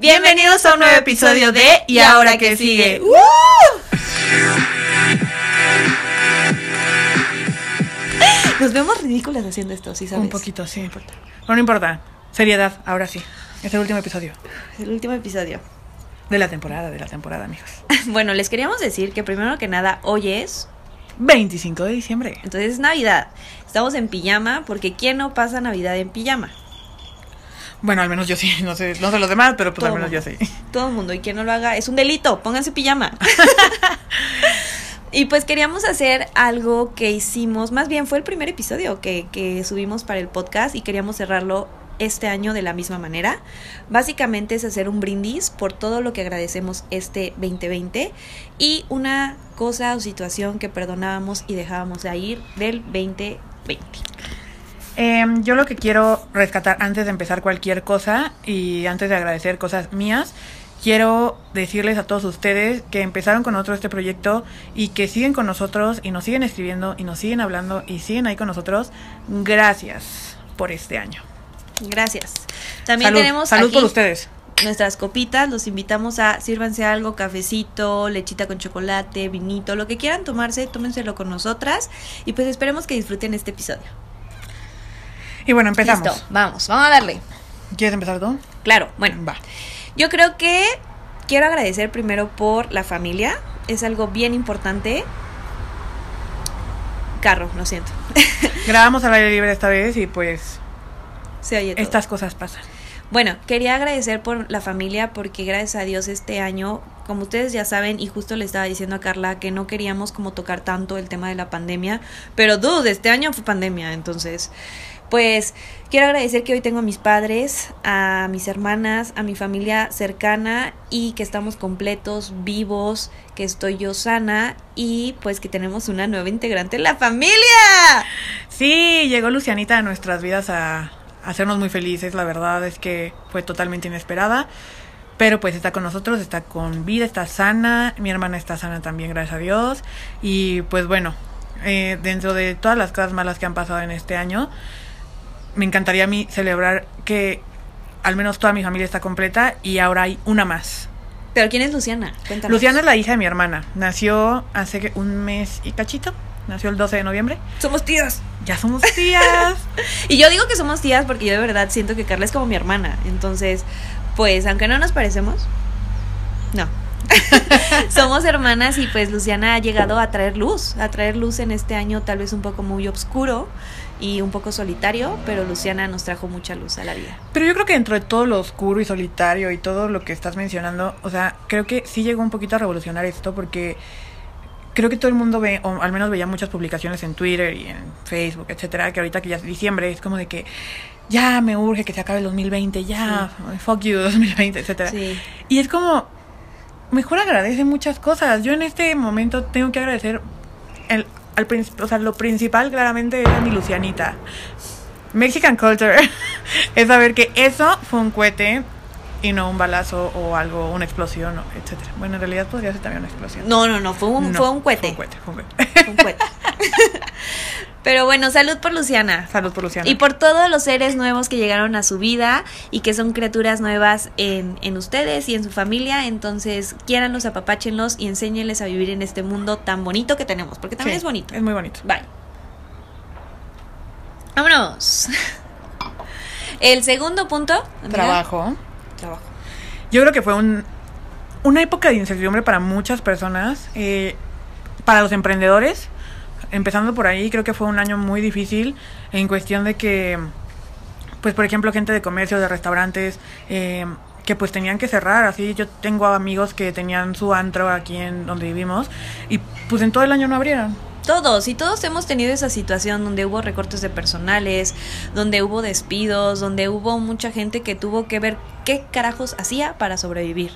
Bienvenidos a un nuevo episodio de Y ahora que sigue. Nos vemos ridículas haciendo esto, ¿sí sabes? Un poquito, sí. Pero no importa. Seriedad, ahora sí. Es el último episodio. Es el último episodio. De la temporada, de la temporada, amigos. Bueno, les queríamos decir que primero que nada, hoy es 25 de diciembre. Entonces es Navidad. Estamos en pijama porque ¿quién no pasa Navidad en pijama? Bueno, al menos yo sí, no sé, no sé los demás, pero pues Todo al menos yo sí. Todo el mundo. Y quien no lo haga es un delito. Pónganse pijama. y pues queríamos hacer algo que hicimos. Más bien fue el primer episodio que, que subimos para el podcast y queríamos cerrarlo este año de la misma manera. Básicamente es hacer un brindis por todo lo que agradecemos este 2020 y una cosa o situación que perdonábamos y dejábamos de ir del 2020. Em, yo lo que quiero rescatar antes de empezar cualquier cosa y antes de agradecer cosas mías, quiero decirles a todos ustedes que empezaron con nosotros este proyecto y que siguen con nosotros y nos siguen escribiendo y nos siguen hablando y siguen ahí con nosotros. Gracias por este año. Gracias. También salud, tenemos salud aquí por ustedes. nuestras copitas. Los invitamos a sírvanse algo, cafecito, lechita con chocolate, vinito, lo que quieran tomarse, tómenselo con nosotras. Y pues esperemos que disfruten este episodio. Y bueno, empezamos. Listo, vamos, vamos a darle. ¿Quieres empezar tú? Claro, bueno, Va. yo creo que quiero agradecer primero por la familia. Es algo bien importante. Carro, lo siento. Grabamos al aire libre esta vez y pues Se oye todo. estas cosas pasan. Bueno, quería agradecer por la familia porque gracias a Dios este año, como ustedes ya saben, y justo le estaba diciendo a Carla que no queríamos como tocar tanto el tema de la pandemia, pero dude, este año fue pandemia, entonces, pues quiero agradecer que hoy tengo a mis padres, a mis hermanas, a mi familia cercana y que estamos completos, vivos, que estoy yo sana y pues que tenemos una nueva integrante en la familia. Sí, llegó Lucianita a nuestras vidas a, hacernos muy felices. La verdad es que fue totalmente inesperada. Pero pues está con nosotros, está con vida, está sana. Mi hermana está sana también, gracias a Dios. Y pues bueno, eh, dentro de todas las cosas malas que han pasado en este año, me encantaría a mí celebrar que al menos toda mi familia está completa y ahora hay una más. Pero ¿quién es Luciana? Cuéntanos. Luciana es la hija de mi hermana. Nació hace un mes y cachito. Nació el 12 de noviembre. Somos tías. Ya somos tías. Y yo digo que somos tías porque yo de verdad siento que Carla es como mi hermana. Entonces, pues, aunque no nos parecemos, no. somos hermanas y pues Luciana ha llegado a traer luz, a traer luz en este año tal vez un poco muy oscuro y un poco solitario, pero Luciana nos trajo mucha luz a la vida. Pero yo creo que dentro de todo lo oscuro y solitario y todo lo que estás mencionando, o sea, creo que sí llegó un poquito a revolucionar esto porque creo que todo el mundo ve, o al menos veía muchas publicaciones en Twitter y en Facebook, etcétera, que ahorita que ya es diciembre es como de que ya me urge que se acabe el 2020, ya, fuck you 2020, etcétera. Sí. Y es como, mejor agradece muchas cosas. Yo en este momento tengo que agradecer, el, al, o sea, lo principal claramente era mi Lucianita. Mexican culture es saber que eso fue un cohete y no un balazo o algo, una explosión, etcétera. Bueno, en realidad podría ser también una explosión. No, no, no, fue un, No, fue un cohete. Fue un cohete, fue un cohete. Fue un cohete. pero bueno, salud por Luciana. Salud por Luciana. Y por todos los seres nuevos que llegaron a su vida y que son criaturas nuevas en, en ustedes y en su familia. Entonces, quiéranlos, apapáchenlos y enséñenles a vivir en este mundo tan bonito que tenemos. Porque también Sí, es bonito. Es muy bonito. Bye. Vámonos. El segundo punto. Trabajo. Trabajo. Yo creo que fue un, una época de incertidumbre para muchas personas, eh, para los emprendedores. Empezando por ahí, creo que fue un año muy difícil en cuestión de que, pues por ejemplo, gente de comercio, de restaurantes, eh, que pues tenían que cerrar. Así yo tengo amigos que tenían su antro aquí en donde vivimos y pues en todo el año no abrieron. Todos, y todos hemos tenido esa situación donde hubo recortes de personales, donde hubo despidos, donde hubo mucha gente que tuvo que ver qué carajos hacía para sobrevivir.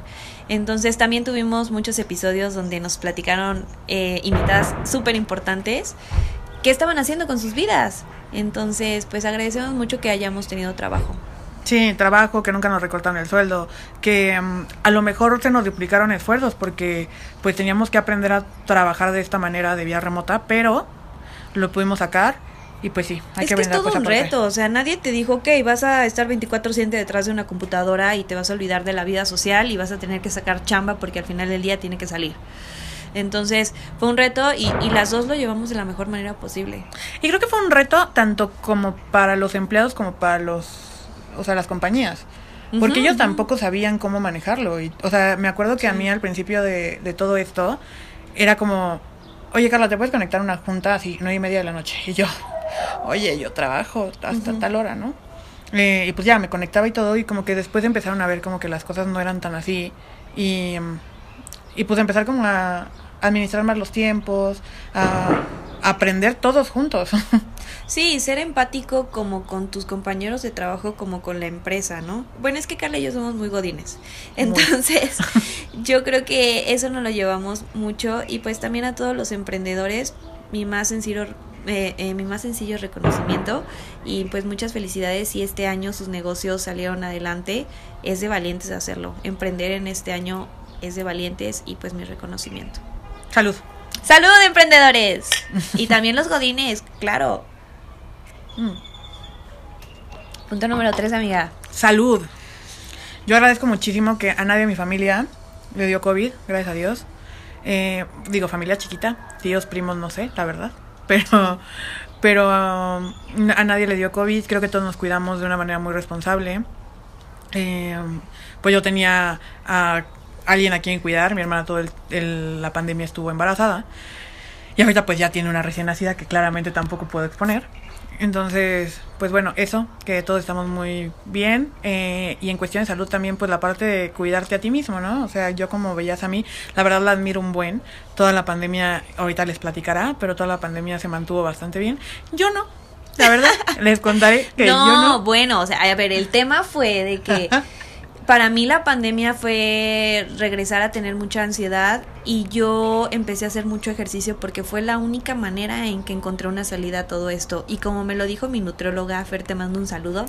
Entonces también tuvimos muchos episodios donde nos platicaron eh, invitadas súper importantes qué estaban haciendo con sus vidas. Entonces, pues agradecemos mucho que hayamos tenido trabajo. Sí, trabajo, que nunca nos recortaron el sueldo, que mm, a lo mejor se nos duplicaron esfuerzos porque pues teníamos que aprender a trabajar de esta manera de vía remota, pero lo pudimos sacar Y pues sí, hay es que que es brindar todo un reto, o sea, nadie te dijo, ok, vas a estar 24/7 detrás de una computadora y te vas a olvidar de la vida social y vas a tener que sacar chamba porque al final del día tiene que salir. Entonces, fue un reto y, y las dos lo llevamos de la mejor manera posible. Y creo que fue un reto tanto como para los empleados como para los, o sea, las compañías. Porque ellos tampoco sabían cómo manejarlo. Y, o sea, me acuerdo que a mí al principio de, de todo esto era como, oye Carla, ¿te puedes conectar a una junta así, nueve y media de la noche? Y yo, oye, yo trabajo hasta tal hora, ¿no? Eh, y pues ya me conectaba y todo y como que después empezaron a ver como que las cosas no eran tan así y, y pues empezar como a administrar más los tiempos, a aprender todos juntos. Sí, ser empático como con tus compañeros de trabajo, como con la empresa, ¿no? Bueno, es que Carla y yo somos muy godines. Entonces, yo creo que eso nos lo llevamos mucho y pues también a todos los emprendedores, mi más sencillo eh, eh, mi más sencillo reconocimiento y pues muchas felicidades. Y este año sus negocios salieron adelante. Es de valientes hacerlo. Emprender en este año es de valientes y pues mi reconocimiento. Salud. salud emprendedores. Y también los godines claro Mm. Punto número tres, amiga. Salud. Yo agradezco muchísimo que a nadie de mi familia le dio COVID, gracias a Dios. Eh, digo, familia chiquita, tíos, primos, no sé, la verdad. Pero, pero um, a nadie le dio COVID. Creo que todos nos cuidamos de una manera muy responsable. Eh, pues yo tenía a alguien a quien cuidar. Mi hermana toda la pandemia estuvo embarazada. Y ahorita pues ya tiene una recién nacida que claramente tampoco puedo exponer. Entonces, pues bueno, eso, que todos estamos muy bien. Eh, y en cuestión de salud también, pues la parte de cuidarte a ti mismo, ¿no? O sea, yo como veías a mí, la verdad la admiro un buen. Toda la pandemia, ahorita les platicará, pero toda la pandemia se mantuvo bastante bien. Yo no, la verdad, les contaré que no, yo no. bueno, o sea, a ver, el tema fue de que para mí la pandemia fue regresar a tener mucha ansiedad y yo empecé a hacer mucho ejercicio porque fue la única manera en que encontré una salida a todo esto. Y como me lo dijo mi nutrióloga, Fer, te mando un saludo.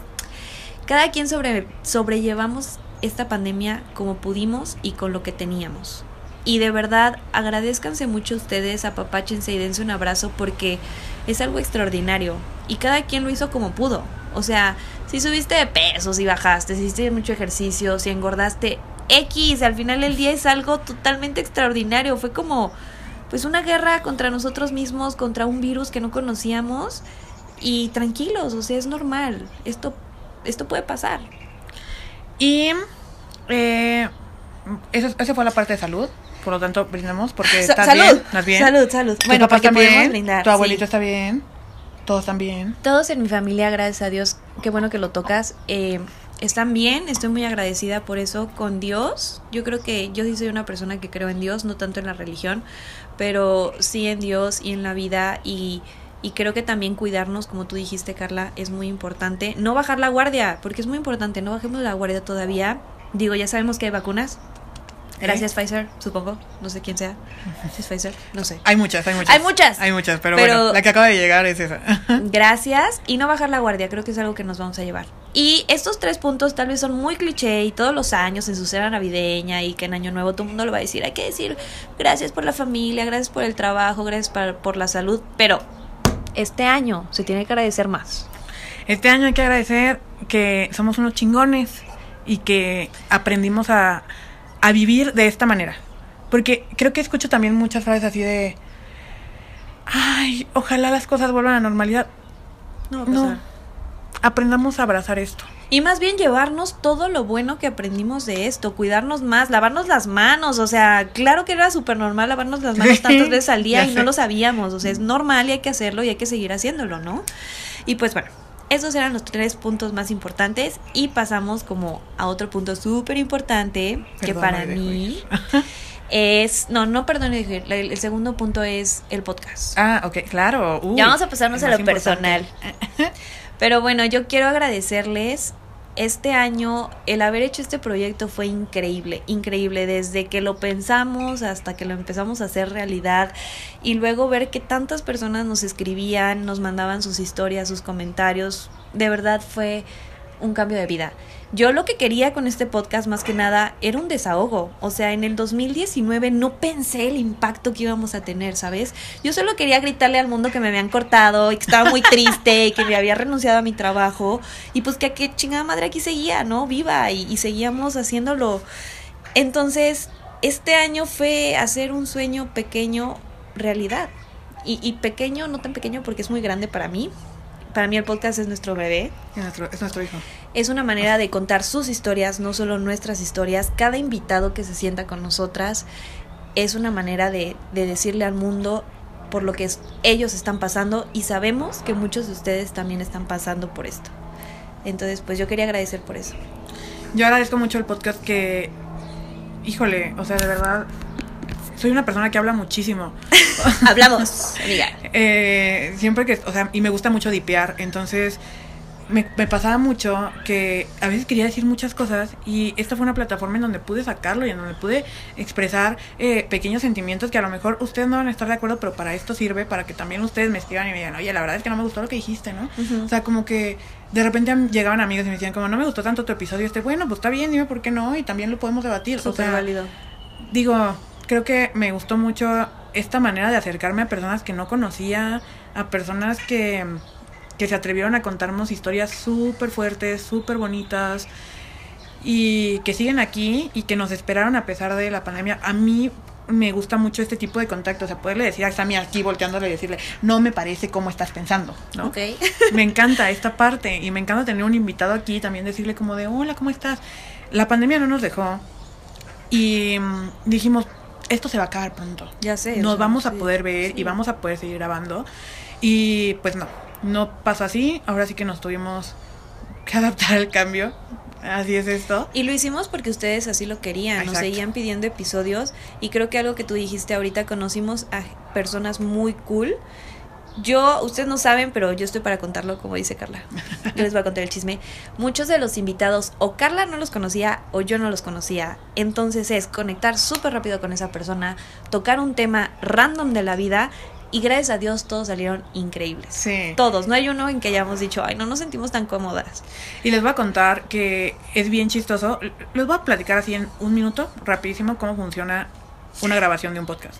Cada quien sobre, sobrellevamos esta pandemia como pudimos y con lo que teníamos. Y de verdad, agradezcanse mucho ustedes, apapáchense y dense un abrazo porque es algo extraordinario. Y cada quien lo hizo como pudo. O sea, si subiste de peso, si bajaste, si hiciste mucho ejercicio, si engordaste, X, al final del día es algo totalmente extraordinario. Fue como, pues, una guerra contra nosotros mismos, contra un virus que no conocíamos. Y tranquilos, o sea, es normal. Esto, esto puede pasar. Y eh, eso, esa fue la parte de salud. Por lo tanto, brindemos porque Sa- estás salud, bien. ¿Estás bien? salud, salud. ¿Tus Bueno, papás porque podemos bien? brindar, ¿Tu abuelito sí. está bien? ¿Todos bien? Todos en mi familia, gracias a Dios, qué bueno que lo tocas, eh, están bien, estoy muy agradecida por eso con Dios. Yo creo que yo sí soy una persona que creo en Dios, no tanto en la religión, pero sí en Dios y en la vida y, y creo que también cuidarnos, como tú dijiste, Carla, es muy importante. No bajar la guardia, porque es muy importante, no bajemos la guardia todavía. Digo, ya sabemos que hay vacunas. Gracias Pfizer, supongo. No sé quién sea. Es Pfizer, no sé. Hay muchas, hay muchas. Hay muchas. Hay muchas, pero, Pero- bueno, la que acaba de llegar es esa. Gracias y no bajar la guardia, creo que es algo que nos vamos a llevar. Y estos tres puntos tal vez son muy cliché y todos los años en su cena navideña y que en Año Nuevo todo el mundo lo va a decir. Hay que decir gracias por la familia, gracias por el trabajo, gracias para- por la salud, pero este año se tiene que agradecer más. Este año hay que agradecer que somos unos chingones y que aprendimos a, a vivir de esta manera. Porque creo que escucho también muchas frases así de, ay, ojalá las cosas vuelvan a la normalidad. No, va a No, pasar. aprendamos a abrazar esto. Y más bien llevarnos todo lo bueno que aprendimos de esto, cuidarnos más, lavarnos las manos, o sea, claro que era súper normal lavarnos las manos tantas veces al día y no lo sabíamos, o sea, es normal y hay que hacerlo y hay que seguir haciéndolo, ¿no? Y pues bueno, esos eran los tres puntos más importantes y pasamos como a otro punto súper importante que para mí es, no, no, perdón, el, el segundo punto es el podcast. Ah, ok, claro. Uy, Ya vamos a pasarnos a lo importante. personal. Pero bueno, yo quiero agradecerles. Este año el haber hecho este proyecto fue increíble, increíble, desde que lo pensamos hasta que lo empezamos a hacer realidad y luego ver que tantas personas nos escribían, nos mandaban sus historias, sus comentarios, de verdad fue un cambio de vida. Yo lo que quería con este podcast más que nada era un desahogo. O sea, en el 2019 no pensé el impacto que íbamos a tener, ¿sabes? Yo solo quería gritarle al mundo que me habían cortado y que estaba muy triste y que me había renunciado a mi trabajo y pues que qué chingada madre aquí seguía, ¿no? Viva y, seguíamos haciéndolo. Entonces, este año fue hacer un sueño pequeño realidad. Y pequeño, no tan pequeño porque es muy grande para mí, para mí el podcast es nuestro bebé. Es nuestro, es nuestro hijo. Es una manera de contar sus historias, no solo nuestras historias. Cada invitado que se sienta con nosotras es una manera de, de decirle al mundo por lo que ellos están pasando y sabemos que muchos de ustedes también están pasando por esto. Entonces, pues yo quería agradecer por eso. Yo agradezco mucho el podcast que, híjole, o sea, de verdad, soy una persona que habla muchísimo. Hablamos, amiga. Eh, siempre que, o sea, y me gusta mucho dipear, entonces me, me, pasaba mucho que a veces quería decir muchas cosas y esta fue una plataforma en donde pude sacarlo y en donde pude expresar eh, pequeños sentimientos que a lo mejor ustedes no van a estar de acuerdo, pero para esto sirve, para que también ustedes me escriban y me digan, oye, la verdad es que no me gustó lo que dijiste, ¿no? Uh -huh. O sea, como que de repente llegaban amigos y me decían, como no me gustó tanto tu episodio, este, bueno, pues está bien, dime por qué no, y también lo podemos debatir. Súper o sea, válido. Digo, creo que me gustó mucho esta manera de acercarme a personas que no conocía, a personas que, que se atrevieron a contarnos historias súper fuertes, súper bonitas y que siguen aquí y que nos esperaron a pesar de la pandemia. A mí me gusta mucho este tipo de contacto, o sea, poderle decir a Sammy aquí volteándole y decirle, no me parece cómo estás pensando, ¿no? Okay. me encanta esta parte y me encanta tener un invitado aquí también decirle como de, hola, ¿cómo estás? La pandemia no nos dejó y um, dijimos, esto se va a acabar pronto. Ya sé. Nos o sea, vamos a poder ver sí. y vamos a poder seguir grabando. Y pues no, no pasó así. Ahora sí que nos tuvimos que adaptar al cambio. Así es esto. Y lo hicimos porque ustedes así lo querían, Exacto. nos seguían pidiendo episodios y creo que algo que tú dijiste ahorita, conocimos a personas muy cool. Yo, ustedes no saben, pero yo estoy para contarlo, como dice Carla. Yo les voy a contar el chisme. Muchos de los invitados, o Carla no los conocía, o yo no los conocía. Entonces es conectar súper rápido con esa persona, tocar un tema random de la vida y gracias a Dios todos salieron increíbles. Sí. Todos, no hay uno en que hayamos dicho, ay, no nos sentimos tan cómodas. Y les voy a contar que es bien chistoso. Les voy a platicar así en un minuto, rapidísimo, cómo funciona una grabación de un podcast.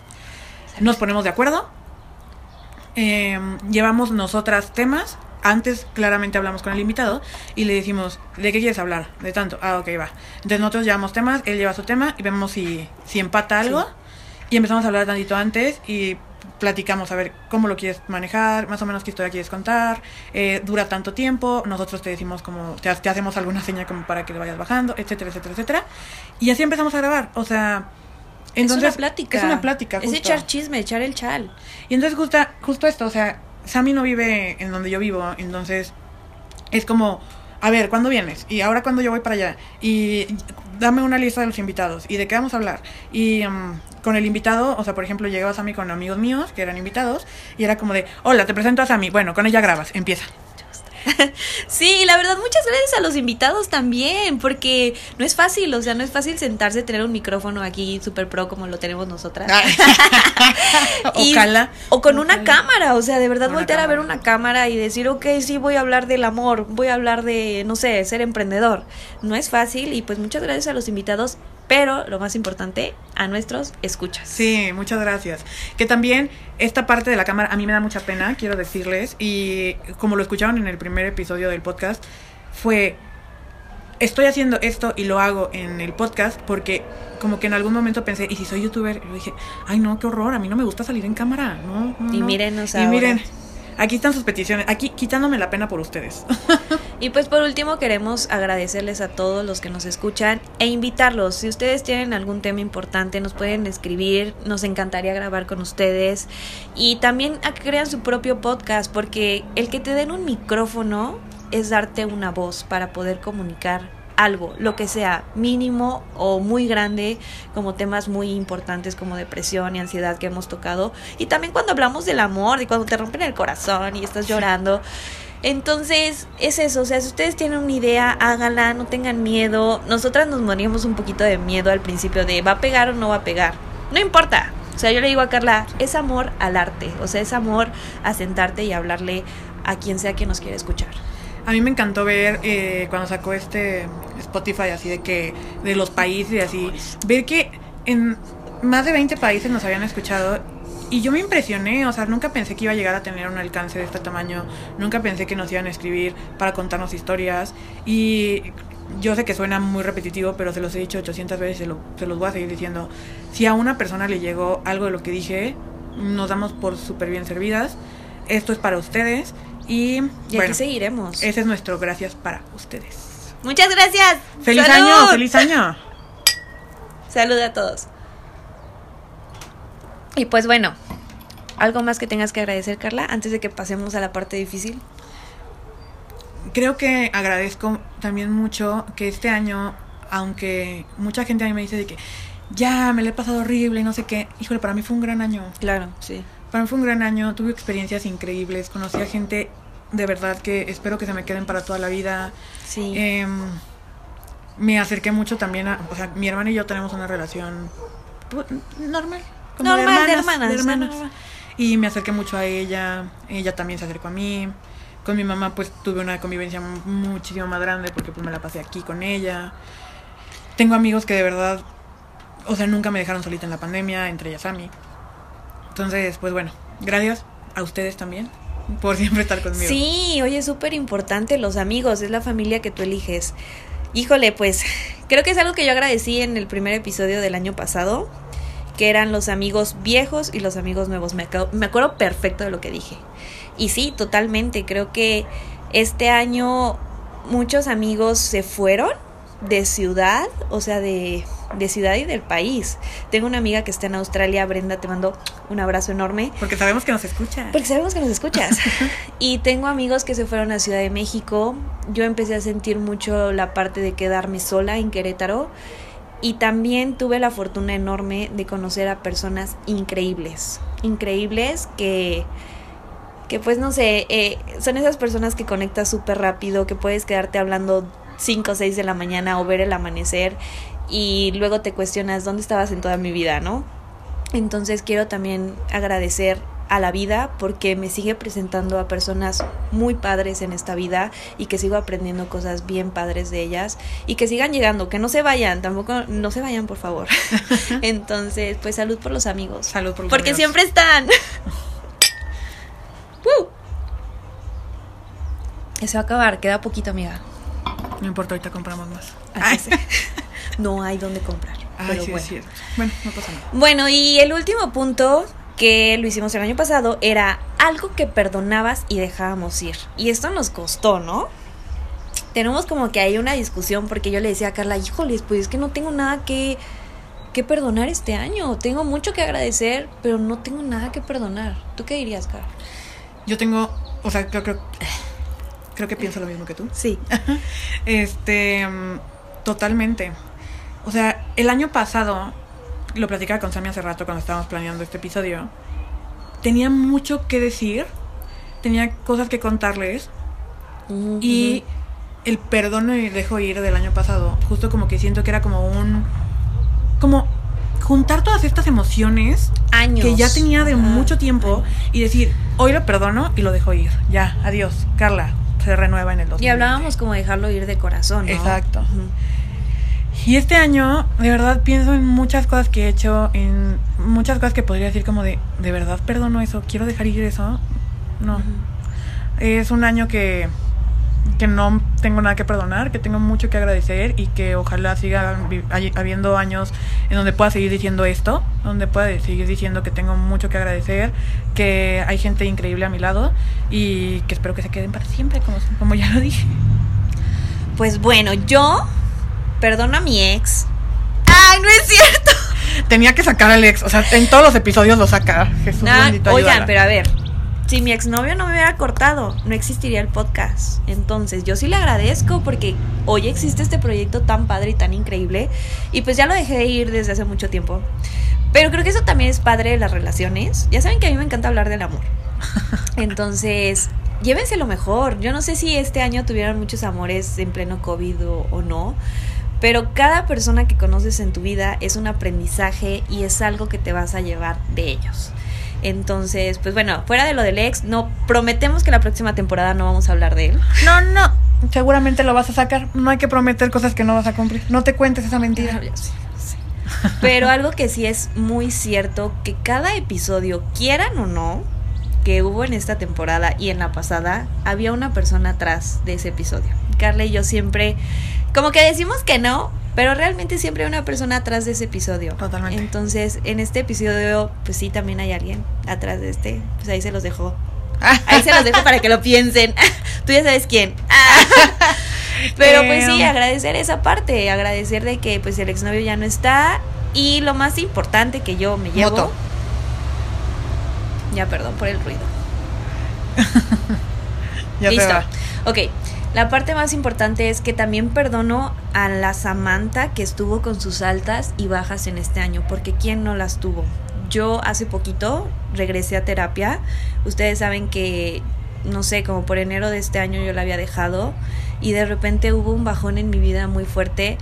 Nos ponemos de acuerdo. Eh, llevamos nosotras temas. Antes claramente hablamos con el invitado y le decimos, ¿de qué quieres hablar? De tanto. Ah, ok, va. Entonces nosotros llevamos temas, él lleva su tema y vemos si, si empata algo. Sí. Y empezamos a hablar tantito antes y platicamos a ver cómo lo quieres manejar, más o menos qué historia quieres contar, eh, dura tanto tiempo, nosotros te decimos como, te, te, hacemos alguna señal como para que le vayas bajando, etcétera, etcétera, etcétera. Y así empezamos a grabar, o sea... Entonces, es una plática. Es una plática. Justo. Es echar chisme, echar el chal. Y entonces justo, justo esto, o sea, Sammy no vive en donde yo vivo, entonces es como, a ver, ¿cuándo vienes? Y ahora cuando yo voy para allá. Y dame una lista de los invitados. ¿Y de qué vamos a hablar? Y um, con el invitado, o sea, por ejemplo, llegaba Sammy con amigos míos que eran invitados. Y era como de, hola, te presento a Sammy. Bueno, con ella grabas, empieza. Sí, la verdad, muchas gracias a los invitados también, porque no es fácil, o sea, no es fácil sentarse, tener un micrófono aquí super pro como lo tenemos nosotras. y, Ocala. O con una cámara, o sea, de verdad una voltear cámara. a ver una cámara y decir, ok, sí, voy a hablar del amor, voy a hablar de, no sé, ser emprendedor. No es fácil y pues muchas gracias a los invitados pero lo más importante, a nuestros escuchas. Sí, muchas gracias. Que también esta parte de la cámara a mí me da mucha pena, quiero decirles, y como lo escucharon en el primer episodio del podcast, fue, estoy haciendo esto y lo hago en el podcast porque como que en algún momento pensé, ¿y si soy youtuber? Y dije, ay no, qué horror, a mí no me gusta salir en cámara, no. no y no. mírenos Y ahora. miren, aquí están sus peticiones, aquí quitándome la pena por ustedes. Y pues por último queremos agradecerles a todos los que nos escuchan e invitarlos. Si ustedes tienen algún tema importante, nos pueden escribir, nos encantaría grabar con ustedes. Y también a que crean su propio podcast, porque el que te den un micrófono es darte una voz para poder comunicar algo, lo que sea, mínimo o muy grande, como temas muy importantes como depresión y ansiedad que hemos tocado. Y también cuando hablamos del amor y cuando te rompen el corazón y estás llorando. Entonces, es eso, o sea, si ustedes tienen una idea, háganla, no tengan miedo. Nosotras nos moríamos un poquito de miedo al principio de va a pegar o no va a pegar. No importa. O sea, yo le digo a Carla, es amor al arte, o sea, es amor a sentarte y hablarle a quien sea que nos quiera escuchar. A mí me encantó ver eh, cuando sacó este Spotify así de que de los países y así, ver que en más de 20 países nos habían escuchado y yo me impresioné, o sea, nunca pensé que iba a llegar a tener un alcance de este tamaño, nunca pensé que nos iban a escribir para contarnos historias y yo sé que suena muy repetitivo, pero se los he dicho 800 veces, se, lo, se los voy a seguir diciendo. Si a una persona le llegó algo de lo que dije, nos damos por súper bien servidas. Esto es para ustedes y, y aquí seguiremos. Ese es nuestro gracias para ustedes. Muchas gracias. ¡Feliz año! ¡Feliz año! Salud a todos. Y pues bueno, ¿algo más que tengas que agradecer, Carla, antes de que pasemos a la parte difícil? Creo que agradezco también mucho que este año, aunque mucha gente a mí me dice de que ya me lo he pasado horrible y no sé qué, híjole, para mí fue un gran año. Claro, sí. Para mí fue un gran año, tuve experiencias increíbles, conocí a gente de verdad que espero que se me queden para toda la vida. Sí. Eh, me acerqué mucho también a, o sea, mi hermana y yo tenemos una relación pues, normal. Como normal, de hermanas. De hermanas. Y me acerqué mucho a ella, ella también se acercó a mí. Con mi mamá pues tuve una convivencia muchísimo más grande porque pues me la pasé aquí con ella. Tengo amigos que de verdad, o sea, nunca me dejaron solita en la pandemia, entre ellas a mí. Entonces, pues bueno, gracias a ustedes también por siempre estar conmigo. Sí, oye, es súper importante los amigos, es la familia que tú eliges. Híjole, pues creo que es algo que yo agradecí en el primer episodio del año pasado que eran los amigos viejos y los amigos nuevos. Me, me acuerdo perfecto de lo que dije. Y sí, totalmente. Creo que este año muchos amigos se fueron de ciudad, o sea, de, de, ciudad y del país. Tengo una amiga que está en Australia, Brenda, te mando un abrazo enorme. Porque sabemos que nos escuchas. Porque sabemos que nos escuchas. y tengo amigos que se fueron a Ciudad de México. Yo empecé a sentir mucho la parte de quedarme sola en Querétaro y también tuve la fortuna enorme de conocer a personas increíbles, increíbles que, que pues no sé, eh, son esas personas que conectas súper rápido, que puedes quedarte hablando 5 o 6 de la mañana o ver el amanecer y luego te cuestionas dónde estabas en toda mi vida, ¿no? Entonces quiero también agradecer a la vida porque me sigue presentando a personas muy padres en esta vida y que sigo aprendiendo cosas bien padres de ellas y que sigan llegando, que no se vayan, tampoco no se vayan por favor. Entonces, pues salud por los amigos. Salud por los Porque amigos. siempre están. ¡Woo! Se va a acabar, queda poquito, amiga. No importa, ahorita compramos más. Ay. No hay donde comprar. Ay, pero sí, bueno. sí. Bueno, no pasa nada. Bueno, y el último punto que lo hicimos el año pasado era algo que perdonabas y dejábamos ir. Y esto nos costó, ¿no? Tenemos como que hay una discusión porque yo le decía a Carla, híjoles, pues es que no tengo nada que, que perdonar este año. Tengo mucho que agradecer, pero no tengo nada que perdonar. ¿Tú qué dirías, Carla? Yo tengo, o sea, creo, creo, creo que pienso lo mismo que tú. Sí. Este, totalmente. O sea, el año pasado, lo platicaba con Sammy hace rato cuando estábamos planeando este episodio, tenía mucho que decir, tenía cosas que contarles y el perdón y dejo ir del año pasado, justo como que siento que era como un, como juntar todas estas emociones Años. que ya tenía de mucho tiempo y decir, hoy lo perdono y lo dejo ir, ya, adiós, Carla, se renueva en el 2020. Y hablábamos como dejarlo ir de corazón, ¿no? Exacto. Ujú. Y este año, de verdad, pienso en muchas cosas que he hecho, en muchas cosas que podría decir como de, de verdad perdono eso, quiero dejar ir eso. No. Es un año que, que no tengo nada que perdonar, que tengo mucho que agradecer y que ojalá siga habiendo años en donde pueda seguir diciendo esto, donde pueda seguir diciendo que tengo mucho que agradecer, que hay gente increíble a mi lado y que espero que se queden para siempre, como, como ya lo dije. Pues bueno, yo perdono a mi ex. ¡Ay, no es cierto! Tenía que sacar al ex, o sea, en todos los episodios lo saca. Jesús bendito, oigan, pero a ver, si mi exnovio no me hubiera cortado, no existiría el podcast. Entonces, yo sí le agradezco porque hoy existe este proyecto tan padre y tan increíble. Y pues ya lo dejé de ir desde hace mucho tiempo. Pero creo que eso también es padre de las relaciones. Ya saben que a mí me encanta hablar del amor. Entonces, llévense lo mejor. Yo no sé si este año tuvieron muchos amores en pleno COVID o, o no. Pero cada persona que conoces en tu vida es un aprendizaje y es algo que te vas a llevar de ellos. Entonces, pues bueno, fuera de lo del ex, no prometemos que la próxima temporada no vamos a hablar de él. No, no. seguramente lo vas a sacar. No hay que prometer cosas que no vas a cumplir. No te cuentes esa mentira. Ya sé, ya sé. Pero algo que sí es muy cierto, que cada episodio, quieran o no, que hubo en esta temporada y en la pasada, había una persona atrás de ese episodio. Carla y yo siempre, como que decimos que no, pero realmente siempre hay una persona atrás de ese episodio. Totalmente. Entonces, en este episodio, pues sí, también hay alguien atrás de este. Pues ahí se los dejo. Ahí se los dejo para que lo piensen. Tú ya sabes quién. Pero pues sí, agradecer esa parte, agradecer de que pues el exnovio ya no está y lo más importante que yo me llevo. Moto. Ya, perdón por el ruido. Ya Listo. te va. Ok, la parte más importante es que también perdono a la Samantha que estuvo con sus altas y bajas en este año, porque ¿quién no las tuvo? Yo hace poquito regresé a terapia. Ustedes saben que, no sé, como por enero de este año yo la había dejado y de repente hubo un bajón en mi vida muy fuerte.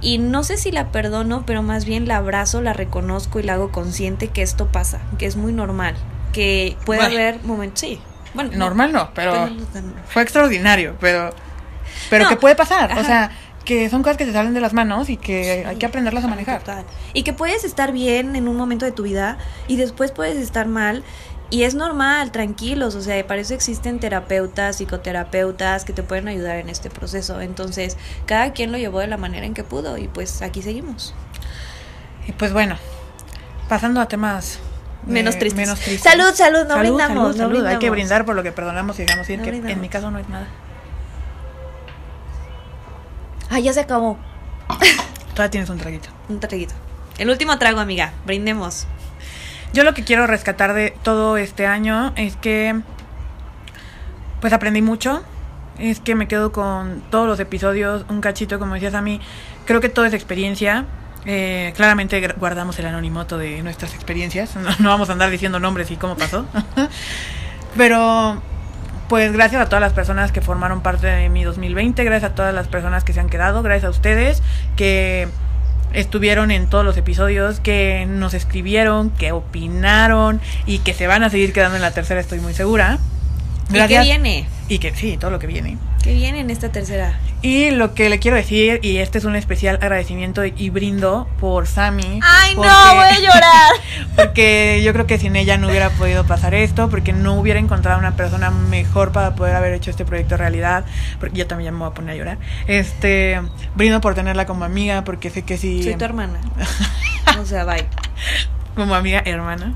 Y no sé si la perdono, pero más bien la abrazo, la reconozco y la hago consciente que esto pasa, que es muy normal, que puede Bueno. haber momentos, sí. Bueno, no, Normal no, pero pero no tan- fue extraordinario, pero pero No, que puede pasar, o sea, que son cosas que se salen de las manos y que hay que aprenderlas a manejar. Total. Y que puedes estar bien en un momento de tu vida y después puedes estar mal. Y es normal, tranquilos, o sea, para eso existen terapeutas, psicoterapeutas que te pueden ayudar en este proceso. Entonces, cada quien lo llevó de la manera en que pudo y pues aquí seguimos. Y pues bueno, pasando a temas Menos tristes. menos tristes. Salud, salud, no salud, brindamos, salud, no salud. Hay que brindamos. brindar por lo que perdonamos y dejamos ir, No que en brindamos. mi caso no es nada. Ay, ya se acabó. Todavía tienes un traguito. Un traguito. El último trago, amiga. Brindemos. Yo lo que quiero rescatar de todo este año es que pues aprendí mucho. Es que me quedo con todos los episodios, un cachito, como decías a mí. Creo que todo es experiencia. Eh, claramente guardamos el anonimato de nuestras experiencias. No vamos a andar diciendo nombres y cómo pasó. Pero pues gracias a todas las personas que formaron parte de mi 2020, gracias a todas las personas que se han quedado, gracias a ustedes que estuvieron en todos los episodios, que nos escribieron, que opinaron y que se van a seguir quedando en la tercera, estoy muy segura. ¿Y qué Gracias. viene? Y que sí, todo lo que viene. ¿Qué viene en esta tercera? Y lo que le quiero decir, y este es un especial agradecimiento y brindo por Sammy. ¡Ay, no! Voy a llorar. porque yo creo que sin ella no hubiera podido pasar esto, porque no hubiera encontrado una persona mejor para poder haber hecho este proyecto realidad, porque yo también ya me voy a poner a llorar. Este, brindo por tenerla como amiga, porque sé que sí, Soy tu hermana. O sea, bye. como amiga hermana,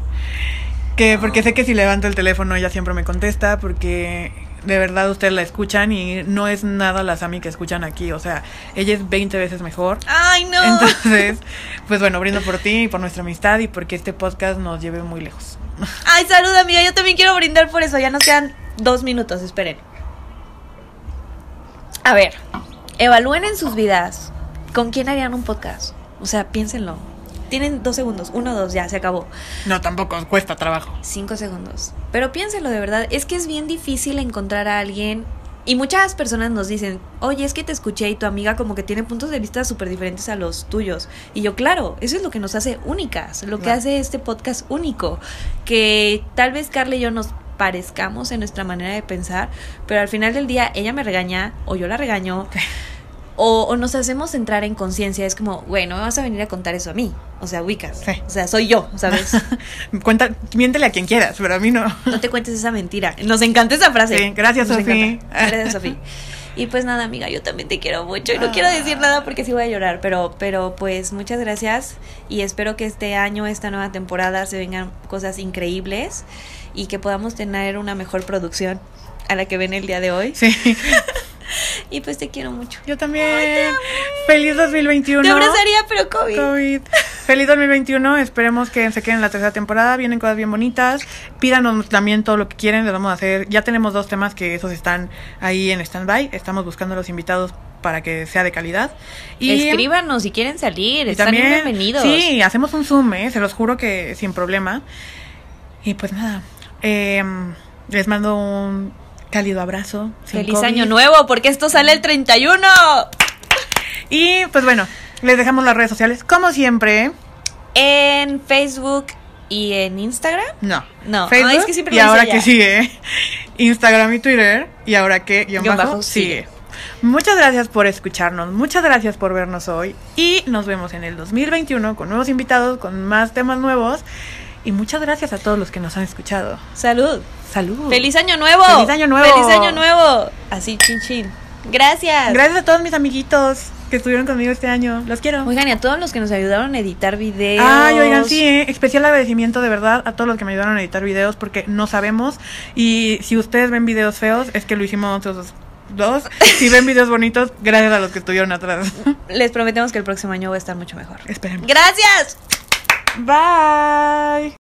que porque sé que si levanto el teléfono ella siempre me contesta, porque de verdad ustedes la escuchan y no es nada la Sami que escuchan aquí, o sea, ella es 20 veces mejor. ¡Ay, no! Entonces, pues bueno, brindo por ti y por nuestra amistad y porque este podcast nos lleve muy lejos. Ay, salud, amiga. Yo también quiero brindar por eso. Ya nos quedan dos minutos. Esperen. A ver, evalúen en sus vidas con quién harían un podcast. O sea, piénsenlo. Tienen dos segundos. Uno, dos, ya, se acabó. No, tampoco cuesta trabajo. Cinco segundos. Pero piénsenlo de verdad. Es que es bien difícil encontrar a alguien. Y muchas personas nos dicen, oye, es que te escuché y tu amiga como que tiene puntos de vista súper diferentes a los tuyos. Y yo, claro, eso es lo que nos hace únicas, lo que hace este podcast único. Que tal vez Carla y yo nos parezcamos en nuestra manera de pensar, pero al final del día ella me regaña o yo la regaño. O, o nos hacemos entrar en conciencia, es como, güey, no me vas a venir a contar eso a mí. O sea, ubicas. Sí. O sea, soy yo, ¿sabes? Cuenta, miéntele a quien quieras, pero a mí no. No te cuentes esa mentira. Nos encanta esa frase. Sí, gracias, encanta. Gracias, Sofi. Y pues nada, amiga, yo también te quiero mucho y no quiero decir Ah. nada porque sí voy a llorar, pero pero pues muchas gracias y espero que este año, esta nueva temporada se vengan cosas increíbles y que podamos tener una mejor producción a la que ven el día de hoy. Sí, Y pues te quiero mucho. yo también. Feliz 2021. Te abrazaría, pero COVID. COVID. Feliz 2021. Esperemos que se queden en la tercera temporada. Vienen cosas bien bonitas. Pídanos también todo lo que quieren. Les vamos a hacer. Ya tenemos dos temas que esos están ahí en stand-by. Estamos buscando a los invitados para que sea de calidad. Y Escríbanos si quieren salir, están también, bienvenidos. Sí, hacemos un Zoom, ¿eh? se los juro que sin problema. Y pues nada, em, les mando un cálido abrazo. Feliz COVID. año nuevo, porque esto sale el 31. Y pues bueno, les dejamos las redes sociales, como siempre. En Facebook y en Instagram. No, No, Facebook, es que siempre y ahora ella. que sigue Instagram y Twitter. Y ahora que guion Guión bajo, bajo, sigue. sigue. Muchas gracias por escucharnos, muchas gracias por vernos hoy y nos vemos en el 2021 con nuevos invitados, con más temas nuevos y muchas gracias a todos los que nos han escuchado. Salud. Salud. Feliz año nuevo. Feliz año nuevo. Feliz año nuevo. Así, chin chin. Gracias. Gracias a todos mis amiguitos que estuvieron conmigo este año. Los quiero. Oigan, y a todos los que nos ayudaron a editar videos. Ay, oigan, sí, ¿eh? especial agradecimiento de verdad a todos los que me ayudaron a editar videos porque no sabemos. Y si ustedes ven videos feos, es que lo hicimos nosotros dos. Si ven videos bonitos, gracias a los que estuvieron atrás. Les prometemos que el próximo año va a estar mucho mejor. Esperemos. Gracias. Bye.